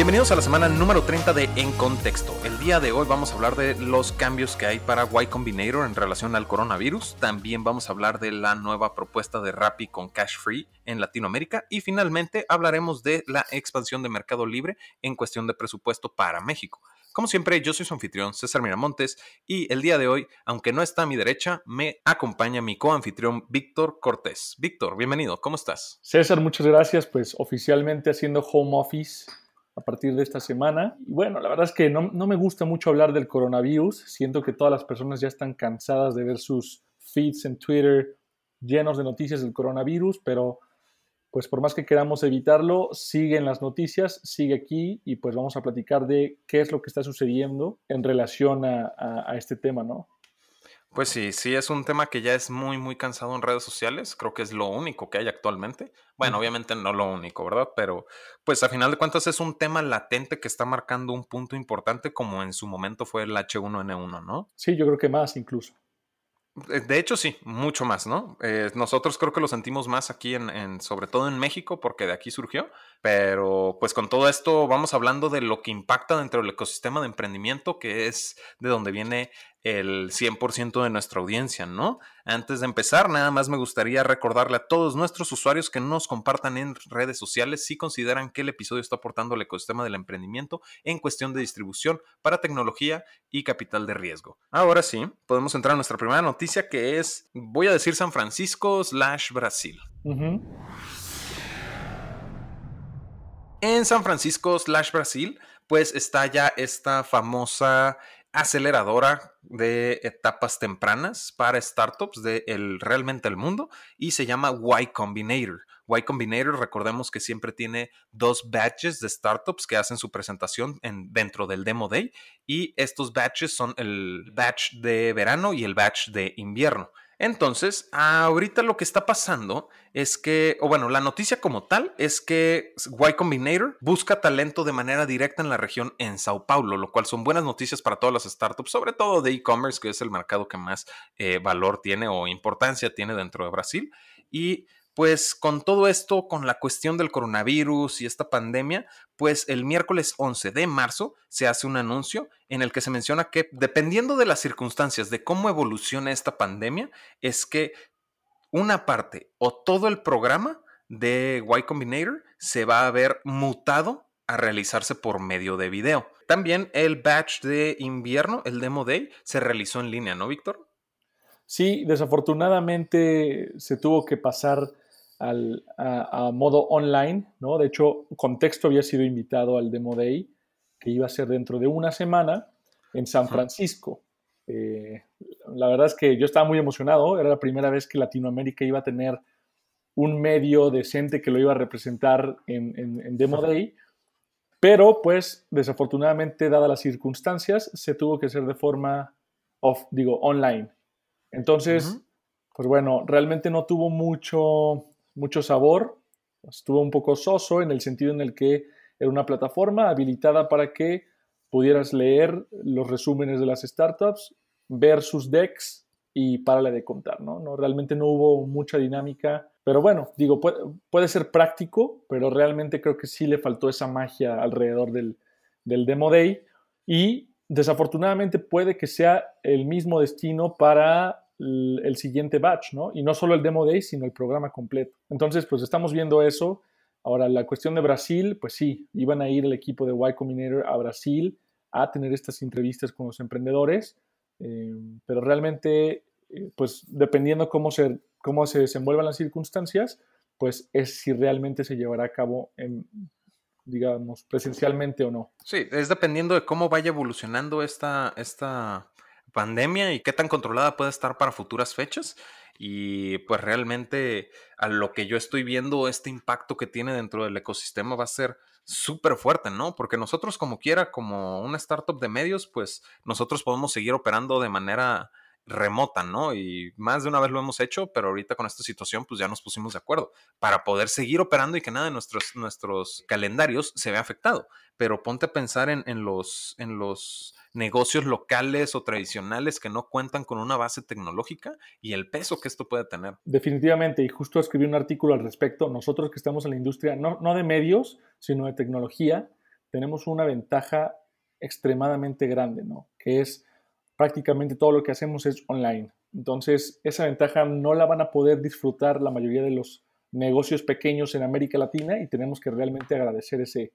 Bienvenidos a la semana número 30 de En Contexto. El día de hoy vamos a hablar de los cambios que hay para Y Combinator en relación al coronavirus. También vamos a hablar de la nueva propuesta de Rappi con Cash Free en Latinoamérica. Y finalmente hablaremos de la expansión de Mercado Libre en cuestión de presupuesto para México. Como siempre, yo soy su anfitrión César Miramontes y el día de hoy, aunque no está a mi derecha, me acompaña mi coanfitrión Víctor Cortés. Víctor, bienvenido, ¿cómo estás? César, muchas gracias. Pues oficialmente haciendo home office a partir de esta semana. Y bueno, la verdad es que no, me gusta mucho hablar del coronavirus. Siento que todas las personas ya están cansadas de ver sus feeds en Twitter llenos de noticias del coronavirus, pero pues por más que queramos evitarlo, siguen las noticias, sigue aquí y pues vamos a platicar de qué es lo que está sucediendo en relación a, a este tema, ¿no? Pues sí, sí es un tema que ya es muy, muy cansado en redes sociales. Creo que es lo único que hay actualmente. Bueno, obviamente no lo único, ¿verdad? Pero pues a final de cuentas es un tema latente que está marcando un punto importante como en su momento fue el H1N1, ¿no? Sí, yo creo que más incluso. Eh, de hecho, sí, mucho más, ¿no? Eh, nosotros creo que lo sentimos más aquí, en, sobre todo en México, porque de aquí surgió. Pero pues con todo esto vamos hablando de lo que impacta dentro del ecosistema de emprendimiento, que es de donde viene el 100% de nuestra audiencia, ¿no? Antes de empezar, nada más me gustaría recordarle a todos nuestros usuarios que nos compartan en redes sociales si consideran que el episodio está aportando al ecosistema del emprendimiento en cuestión de distribución para tecnología y capital de riesgo. Ahora sí, podemos entrar a nuestra primera noticia que es, voy a decir San Francisco slash Brasil. En San Francisco slash Brasil, pues está ya esta famosa aceleradora de etapas tempranas para startups de realmente el mundo y se llama Y Combinator. Y Combinator, recordemos que siempre tiene dos batches de startups que hacen su presentación en, dentro del Demo Day y estos batches son el batch de verano y el batch de invierno. Entonces, ahorita lo que está pasando es que, o bueno, la noticia como tal es que Y Combinator busca talento de manera directa en la región en Sao Paulo, lo cual son buenas noticias para todas las startups, sobre todo de e-commerce, que es el mercado que más eh, valor tiene o importancia tiene dentro de Brasil. Y pues con todo esto, con la cuestión del coronavirus y esta pandemia, pues el miércoles 11 de marzo se hace un anuncio en el que se menciona que dependiendo de las circunstancias de cómo evoluciona esta pandemia, es que una parte o todo el programa de Y Combinator se va a ver mutado a realizarse por medio de video. También el batch de invierno, el Demo Day, se realizó en línea, ¿no, Víctor? Sí, desafortunadamente se tuvo que pasar al, a, modo online, ¿no? De hecho, Contexto había sido invitado al Demo Day, que iba a ser dentro de una semana en San Francisco. Eh, la verdad es que yo estaba muy emocionado, era la primera vez que Latinoamérica iba a tener un medio decente que lo iba a representar en, en, Demo Day, pero pues desafortunadamente, dadas las circunstancias, se tuvo que hacer de forma, off, digo, online. Entonces, pues bueno, realmente no tuvo mucho, mucho sabor, estuvo un poco soso en el sentido en el que era una plataforma habilitada para que pudieras leer los resúmenes de las startups, ver sus decks y párale de contar, ¿no? ¿no? Realmente no hubo mucha dinámica, pero bueno, digo, puede, ser práctico, pero realmente creo que sí le faltó esa magia alrededor del, del Demo Day y desafortunadamente puede que sea el mismo destino para el siguiente batch, ¿no? Y no solo el Demo Day, sino el programa completo. Entonces, pues estamos viendo eso. Ahora, la cuestión de Brasil, pues sí, iban a ir el equipo de Y Combinator a Brasil a tener estas entrevistas con los emprendedores, eh, pero realmente, eh, pues dependiendo cómo se, cómo se desenvuelvan las circunstancias, pues es si realmente se llevará a cabo en, digamos, presencialmente o no. Sí, es dependiendo de cómo vaya evolucionando esta, esta pandemia y qué tan controlada puede estar para futuras fechas. Y pues realmente a lo que yo estoy viendo, este impacto que tiene dentro del ecosistema va a ser súper fuerte, ¿no? Porque nosotros como quiera, como una startup de medios, pues nosotros podemos seguir operando de manera remota, ¿no? Y más de una vez lo hemos hecho, pero ahorita con esta situación, pues ya nos pusimos de acuerdo para poder seguir operando y que nada de nuestros, nuestros calendarios se vea afectado. Pero ponte a pensar en, en los, en los negocios locales o tradicionales que no cuentan con una base tecnológica y el peso que esto puede tener. Definitivamente, y justo escribí un artículo al respecto, nosotros que estamos en la industria, no, no de medios, sino de tecnología, tenemos una ventaja extremadamente grande, ¿no? Que es prácticamente todo lo que hacemos es online. Entonces, esa ventaja no la van a poder disfrutar la mayoría de los negocios pequeños en América Latina y tenemos que realmente agradecer ese,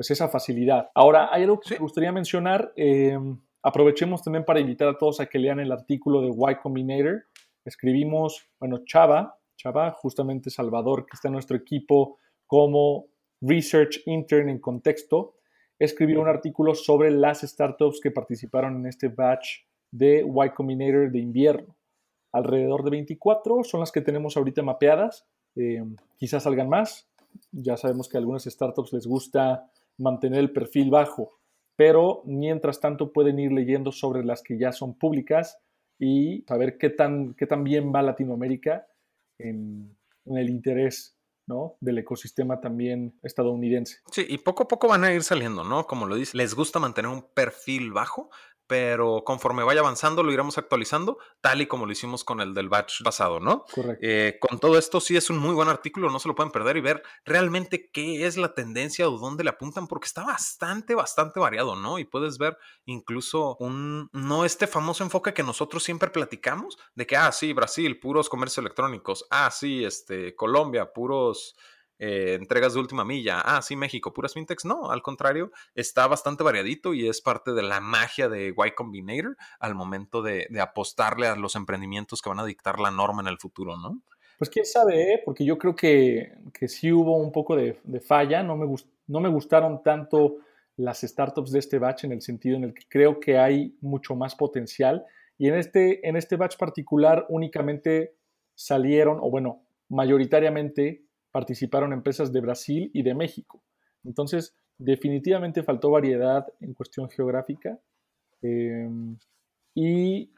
pues esa facilidad. Ahora, hay algo que me gustaría mencionar. Em, aprovechemos también para invitar a todos a que lean el artículo de Y Combinator. Escribimos, bueno, Chava, Chava, justamente Salvador, que está en nuestro equipo como Research Intern en contexto, escribió un artículo sobre las startups que participaron en este batch de Y Combinator de invierno. Alrededor de 24 son las que tenemos ahorita mapeadas. Eh, quizás salgan más. Ya sabemos que a algunas startups les gusta mantener el perfil bajo, pero mientras tanto pueden ir leyendo sobre las que ya son públicas y saber qué tan, qué tan bien va Latinoamérica en, el interés ¿no? del ecosistema también estadounidense. Sí, y poco a poco van a ir saliendo, ¿no? Como lo dice, les gusta mantener un perfil bajo, pero conforme vaya avanzando lo iremos actualizando, tal y como lo hicimos con el del batch pasado, ¿no? Correcto. Eh, con todo esto sí es un muy buen artículo, no se lo pueden perder y ver realmente qué es la tendencia o dónde le apuntan, porque está bastante, bastante variado, ¿no? Y puedes ver incluso un, no este famoso enfoque que nosotros siempre platicamos, de que, ah, sí, Brasil, puros comercios electrónicos, ah, sí, este, Colombia, puros eh, entregas de última milla, ah, sí, México, puras fintechs. No, al contrario, está bastante variadito y es parte de la magia de Y Combinator al momento de, apostarle a los emprendimientos que van a dictar la norma en el futuro, ¿no? Pues quién sabe, ¿eh? porque yo creo que, que, sí hubo un poco de, falla, no me, no me gustaron tanto las startups de este batch en el sentido en el que creo que hay mucho más potencial y en este, en este batch particular únicamente salieron, o bueno, mayoritariamente participaron empresas de Brasil y de México. Entonces, definitivamente faltó variedad en cuestión geográfica. Em, y,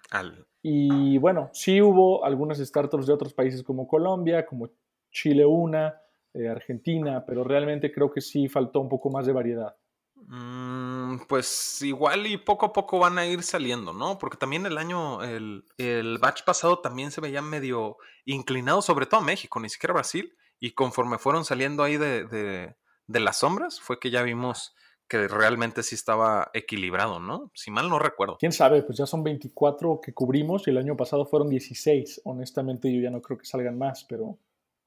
y bueno, sí hubo algunas startups de otros países como Colombia, como Chile una, eh, Argentina, pero realmente creo que sí faltó un poco más de variedad. Mm, pues igual y poco a poco van a ir saliendo, ¿no? Porque también el año, el, el batch pasado también se veía medio inclinado, sobre todo México, ni siquiera Brasil, y conforme fueron saliendo ahí de, las sombras, fue que ya vimos que realmente sí estaba equilibrado, ¿no? Si mal no recuerdo. Quién sabe, pues ya son 24 que cubrimos y el año pasado fueron 16. Honestamente, yo ya no creo que salgan más, pero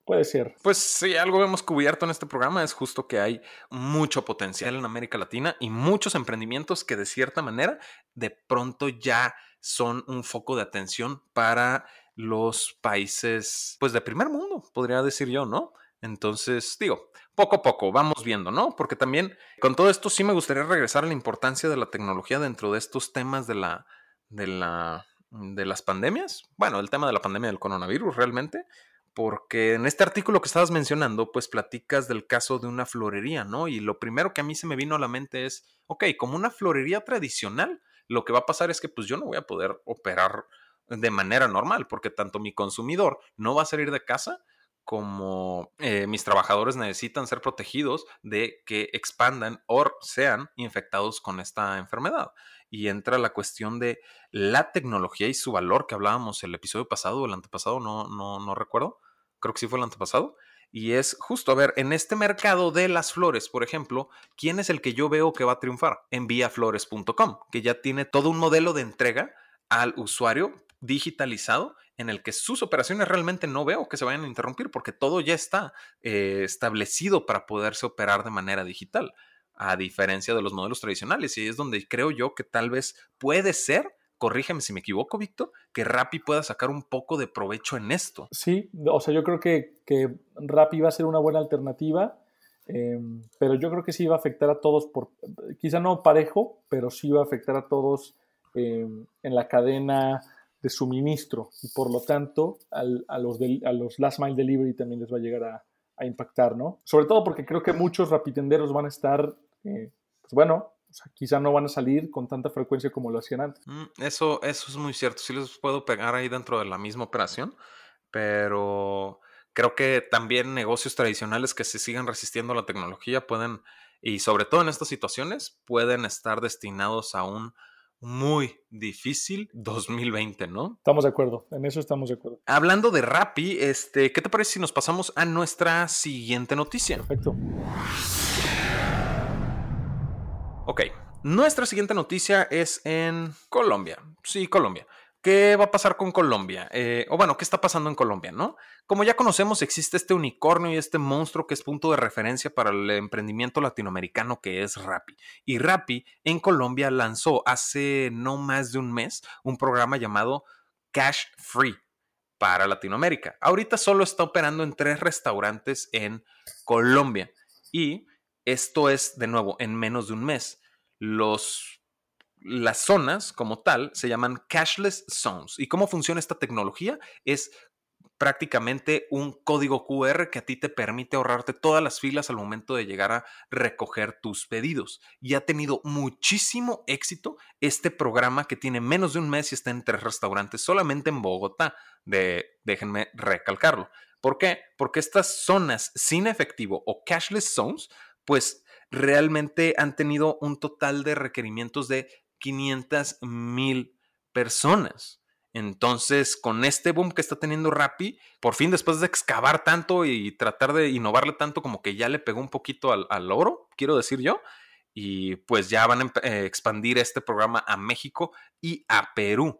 puede ser. Pues sí, algo hemos cubierto en este programa es justo que hay mucho potencial en América Latina y muchos emprendimientos que de cierta manera de pronto ya son un foco de atención para los países, pues de primer mundo, podría decir yo, ¿no? Entonces, digo, poco a poco, vamos viendo, ¿no? Porque también con todo esto sí me gustaría regresar a la importancia de la tecnología dentro de estos temas de la, de la, de las pandemias. Bueno, el tema de la pandemia del coronavirus realmente, porque en este artículo que estabas mencionando, pues platicas del caso de una florería, ¿no? Y lo primero que a mí se me vino a la mente es, ok, como una florería tradicional, lo que va a pasar es que pues yo no voy a poder operar de manera normal, porque tanto mi consumidor no va a salir de casa como eh, mis trabajadores necesitan ser protegidos de que expandan o sean infectados con esta enfermedad. Y entra la cuestión de la tecnología y su valor que hablábamos el episodio pasado o el antepasado, no, no, no recuerdo, creo que sí fue el antepasado. Y es justo, a ver, en este mercado de las flores, por ejemplo, ¿quién es el que yo veo que va a triunfar? Enviaflores.com, que ya tiene todo un modelo de entrega al usuario digitalizado en el que sus operaciones realmente no veo que se vayan a interrumpir porque todo ya está eh, establecido para poderse operar de manera digital, a diferencia de los modelos tradicionales. Y es donde creo yo que tal vez puede ser, corrígeme si me equivoco, Víctor, que Rappi pueda sacar un poco de provecho en esto. Sí, o sea, yo creo que, que Rappi va a ser una buena alternativa. Em, pero yo creo que sí va a afectar a todos, por, quizá no parejo, pero sí va a afectar a todos em, en la cadena de suministro y por lo tanto a, los a los last mile delivery también les va a llegar a, impactar, ¿no? Sobre todo porque creo que muchos rapitenderos van a estar, eh, pues bueno, quizá no van a salir con tanta frecuencia como lo hacían antes. Mm, eso, eso es muy cierto, sí les puedo pegar ahí dentro de la misma operación, pero creo que también negocios tradicionales que se sigan resistiendo a la tecnología pueden, y sobre todo en estas situaciones, pueden estar destinados a un muy difícil 2020, ¿no? Estamos de acuerdo, en eso estamos de acuerdo. Hablando de Rappi, este, ¿qué te parece si nos pasamos a nuestra siguiente noticia? Perfecto. Ok, nuestra siguiente noticia es en Colombia. Sí, Colombia. ¿Qué va a pasar con Colombia? Eh, o bueno, ¿qué está pasando en Colombia, no? Como ya conocemos, existe este unicornio y este monstruo que es punto de referencia para el emprendimiento latinoamericano que es Rappi. Y Rappi en Colombia lanzó hace no más de un mes un programa llamado Cash Free para Latinoamérica. Ahorita solo está operando en tres restaurantes en Colombia. Y esto es, de nuevo, en menos de un mes. Los las zonas como tal se llaman cashless zones. ¿Y cómo funciona esta tecnología? Es prácticamente un código QR que a ti te permite ahorrarte todas las filas al momento de llegar a recoger tus pedidos. Y ha tenido muchísimo éxito este programa que tiene menos de un mes y está en tres restaurantes solamente en Bogotá. De, déjenme recalcarlo. ¿Por qué? Porque estas zonas sin efectivo o cashless zones, pues realmente han tenido un total de requerimientos de 500 mil personas. Entonces, con este boom que está teniendo Rappi, por fin después de excavar tanto y tratar de innovarle tanto, como que ya le pegó un poquito al, oro, quiero decir yo, y pues ya van a eh, expandir este programa a México y a Perú.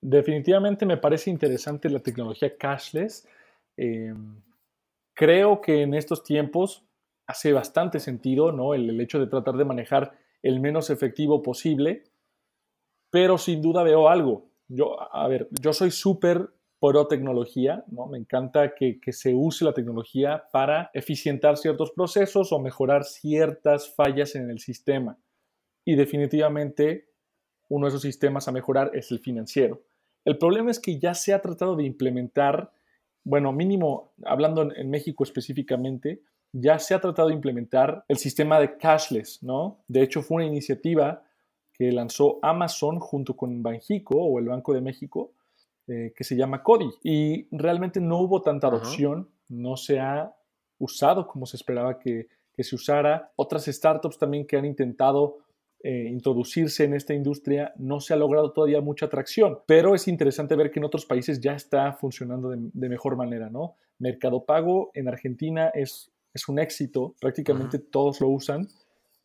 Definitivamente me parece interesante la tecnología cashless. Em, creo que en estos tiempos hace bastante sentido, ¿no? el hecho de tratar de manejar el menos efectivo posible, pero sin duda veo algo. Yo, a ver, yo soy súper pro tecnología, ¿no? Me encanta que, que, se use la tecnología para eficientar ciertos procesos o mejorar ciertas fallas en el sistema. Y definitivamente uno de esos sistemas a mejorar es el financiero. El problema es que ya se ha tratado de implementar, bueno, mínimo, hablando en, en México específicamente, ya se ha tratado de implementar el sistema de cashless, ¿no? De hecho, fue una iniciativa que lanzó Amazon junto con Banjico o el Banco de México, eh, que se llama CODI. Y realmente no hubo tanta adopción, no se ha usado como se esperaba que, se usara. Otras startups también que han intentado eh, introducirse en esta industria, no se ha logrado todavía mucha atracción, pero es interesante ver que en otros países ya está funcionando de, de mejor manera, ¿no? Mercado Pago en Argentina es es un éxito, prácticamente todos lo usan.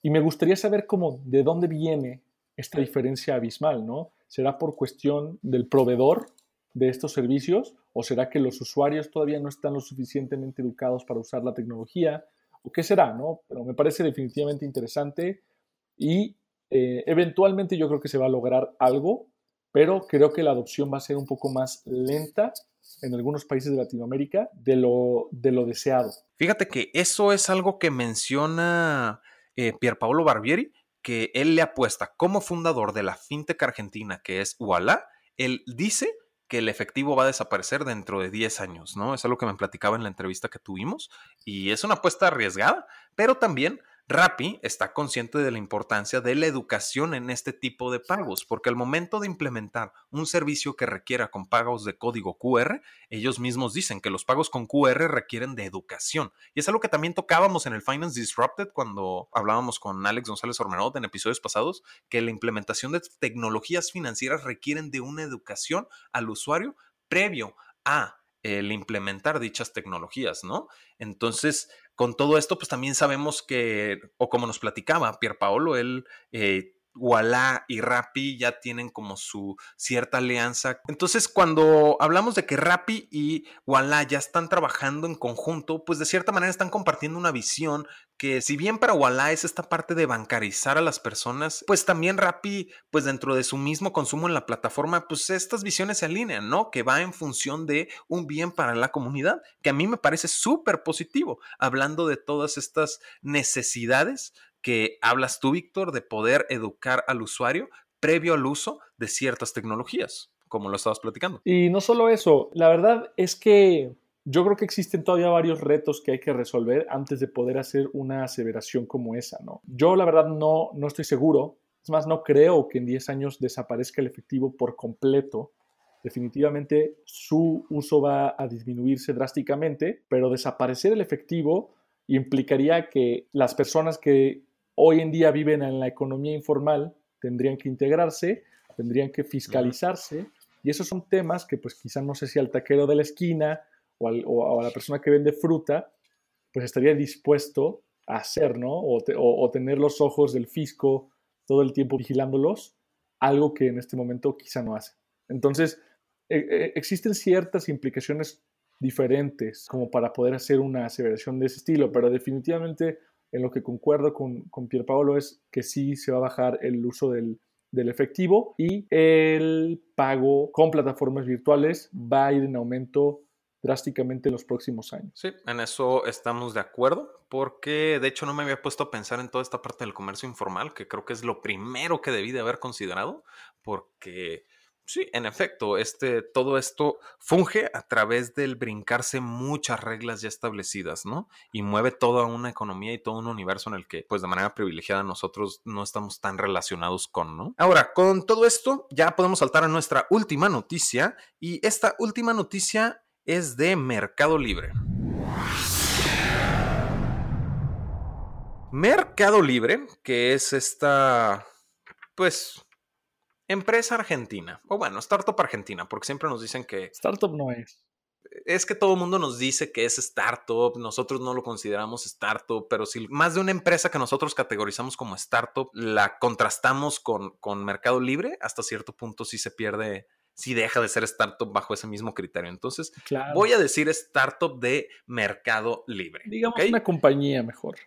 Y me gustaría saber cómo, de dónde viene esta diferencia abismal, ¿no? ¿Será por cuestión del proveedor de estos servicios o será que los usuarios todavía no están lo suficientemente educados para usar la tecnología? ¿O qué será, no? Pero me parece definitivamente interesante y eh, eventualmente yo creo que se va a lograr algo, pero creo que la adopción va a ser un poco más lenta en algunos países de Latinoamérica de lo, de lo deseado. Fíjate que eso es algo que menciona eh, Pierpaolo Barbieri, que él le apuesta como fundador de la fintech argentina que es Uala, él dice que el efectivo va a desaparecer dentro de 10 años, ¿no? Es algo que me platicaba en la entrevista que tuvimos y es una apuesta arriesgada, pero también Rappi está consciente de la importancia de la educación en este tipo de pagos, porque al momento de implementar un servicio que requiera con pagos de código QR, ellos mismos dicen que los pagos con QR requieren de educación. Y es algo que también tocábamos en el Finance Disrupted cuando hablábamos con Alex González Ormenot en episodios pasados, que la implementación de tecnologías financieras requieren de una educación al usuario previo a el implementar dichas tecnologías, ¿no? Entonces, con todo esto, pues también sabemos que, o como nos platicaba Pierpaolo, él eh, Walla y Rappi ya tienen como su cierta alianza. Entonces, cuando hablamos de que Rappi y Walla ya están trabajando en conjunto, pues de cierta manera están compartiendo una visión que si bien para Walla es esta parte de bancarizar a las personas, pues también Rappi, pues dentro de su mismo consumo en la plataforma, pues estas visiones se alinean, ¿no? Que va en función de un bien para la comunidad, que a mí me parece súper positivo, hablando de todas estas necesidades que hablas tú, Víctor, de poder educar al usuario previo al uso de ciertas tecnologías, como lo estabas platicando. Y no solo eso, la verdad es que yo creo que existen todavía varios retos que hay que resolver antes de poder hacer una aseveración como esa, ¿no? Yo la verdad no, no estoy seguro, es más, no creo que en 10 años desaparezca el efectivo por completo. Definitivamente su uso va a disminuirse drásticamente, pero desaparecer el efectivo implicaría que las personas que hoy en día viven en la economía informal, tendrían que integrarse, tendrían que fiscalizarse, y esos son temas que pues quizás no sé si al taquero de la esquina o, a la persona que vende fruta, pues estaría dispuesto hacer, ¿no? O, tener los ojos del fisco todo el tiempo vigilándolos, algo que en este momento quizá no hace. Entonces, e, e, existen ciertas implicaciones diferentes como para poder hacer una aseveración de ese estilo, pero definitivamente en lo que concuerdo con, con Pierpaolo es que sí se va a bajar el uso del, del efectivo y el pago con plataformas virtuales va a ir en aumento drásticamente en los próximos años. Sí, en eso estamos de acuerdo, porque de hecho no me había puesto a pensar en toda esta parte del comercio informal, que creo que es lo primero que debí de haber considerado, porque sí, en efecto, este, todo esto funge a través del brincarse muchas reglas ya establecidas, ¿no? Y mueve toda una economía y todo un universo en el que, pues de manera privilegiada, nosotros no estamos tan relacionados con, ¿no? Ahora, con todo esto, ya podemos saltar a nuestra última noticia, y esta última noticia es de Mercado Libre. Mercado Libre, que es esta, pues, empresa argentina, o bueno, startup argentina, porque siempre nos dicen que... Startup no es. Es que todo el mundo nos dice que es startup, nosotros no lo consideramos startup, pero si más de una empresa que nosotros categorizamos como startup la contrastamos con, con Mercado Libre, hasta cierto punto sí se pierde si deja de ser startup bajo ese mismo criterio. Entonces, voy a decir startup de mercado libre. Digamos una compañía mejor.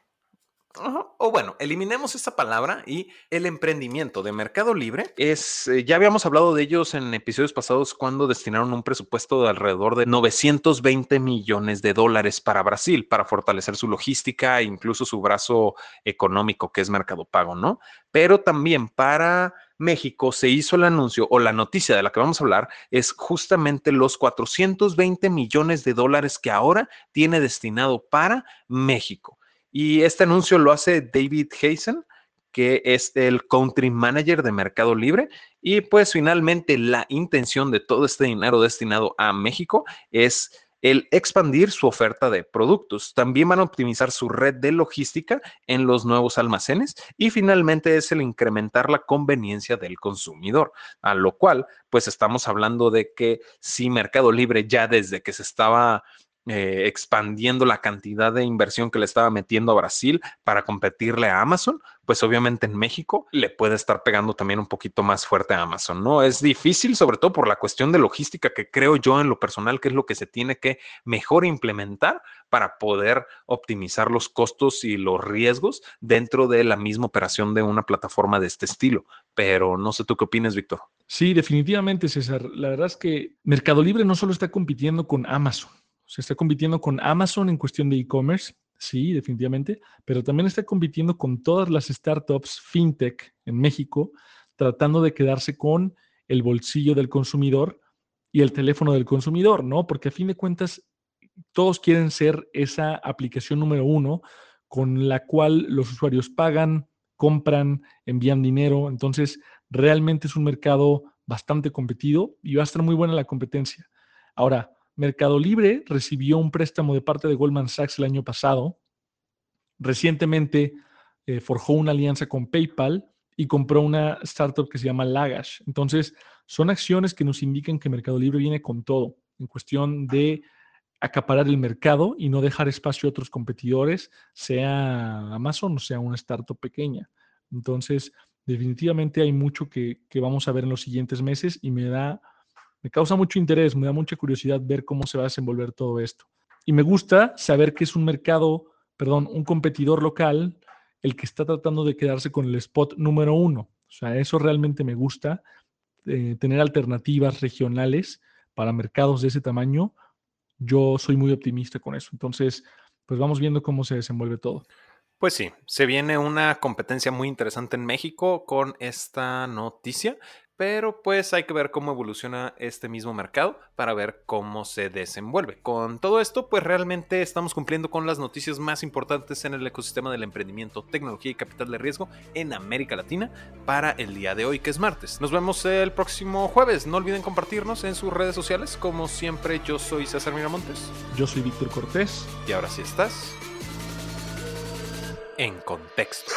O bueno, eliminemos esa palabra y el emprendimiento de Mercado Libre es, eh, ya habíamos hablado de ellos en episodios pasados cuando destinaron un presupuesto de alrededor de 920 millones de dólares para Brasil, para fortalecer su logística e incluso su brazo económico que es Mercado Pago, ¿no? Pero también para México se hizo el anuncio o la noticia de la que vamos a hablar es justamente los 420 millones de dólares que ahora tiene destinado para México. Y este anuncio lo hace David Hazen, que es el country manager de Mercado Libre. Y pues finalmente la intención de todo este dinero destinado a México es el expandir su oferta de productos. También van a optimizar su red de logística en los nuevos almacenes y finalmente es el incrementar la conveniencia del consumidor, a lo cual pues estamos hablando de que si Mercado Libre ya desde que se estaba eh, expandiendo la cantidad de inversión que le estaba metiendo a Brasil para competirle a Amazon, pues obviamente en México le puede estar pegando también un poquito más fuerte a Amazon, ¿no? Es difícil, sobre todo por la cuestión de logística que creo yo en lo personal que es lo que se tiene que mejor implementar para poder optimizar los costos y los riesgos dentro de la misma operación de una plataforma de este estilo. Pero no sé tú qué opinas, Víctor. Sí, definitivamente, César. La verdad es que Mercado Libre no solo está compitiendo con Amazon, se está compitiendo con Amazon en cuestión de e-commerce, sí, definitivamente, pero también está compitiendo con todas las startups fintech en México, tratando de quedarse con el bolsillo del consumidor y el teléfono del consumidor, ¿no? Porque a fin de cuentas, todos quieren ser esa aplicación número uno con la cual los usuarios pagan, compran, envían dinero. Entonces, realmente es un mercado bastante competido y va a estar muy buena la competencia. Ahora, Mercado Libre recibió un préstamo de parte de Goldman Sachs el año pasado. Recientemente eh, forjó una alianza con PayPal y compró una startup que se llama Lagash. Entonces, son acciones que nos indican que Mercado Libre viene con todo en cuestión de acaparar el mercado y no dejar espacio a otros competidores, sea Amazon o sea una startup pequeña. Entonces, definitivamente hay mucho que, que vamos a ver en los siguientes meses y me da me causa mucho interés, me da mucha curiosidad ver cómo se va a desenvolver todo esto. Y me gusta saber que es un mercado, perdón, un competidor local el que está tratando de quedarse con el spot número uno. O sea, eso realmente me gusta, eh, tener alternativas regionales para mercados de ese tamaño. Yo soy muy optimista con eso. Entonces, pues vamos viendo cómo se desenvuelve todo. Pues sí, se viene una competencia muy interesante en México con esta noticia pero pues hay que ver cómo evoluciona este mismo mercado para ver cómo se desenvuelve. Con todo esto, pues realmente estamos cumpliendo con las noticias más importantes en el ecosistema del emprendimiento, tecnología y capital de riesgo en América Latina para el día de hoy, que es martes. Nos vemos el próximo jueves. No olviden compartirnos en sus redes sociales. Como siempre, yo soy César Miramontes. Yo soy Víctor Cortés. Y ahora sí estás en contexto.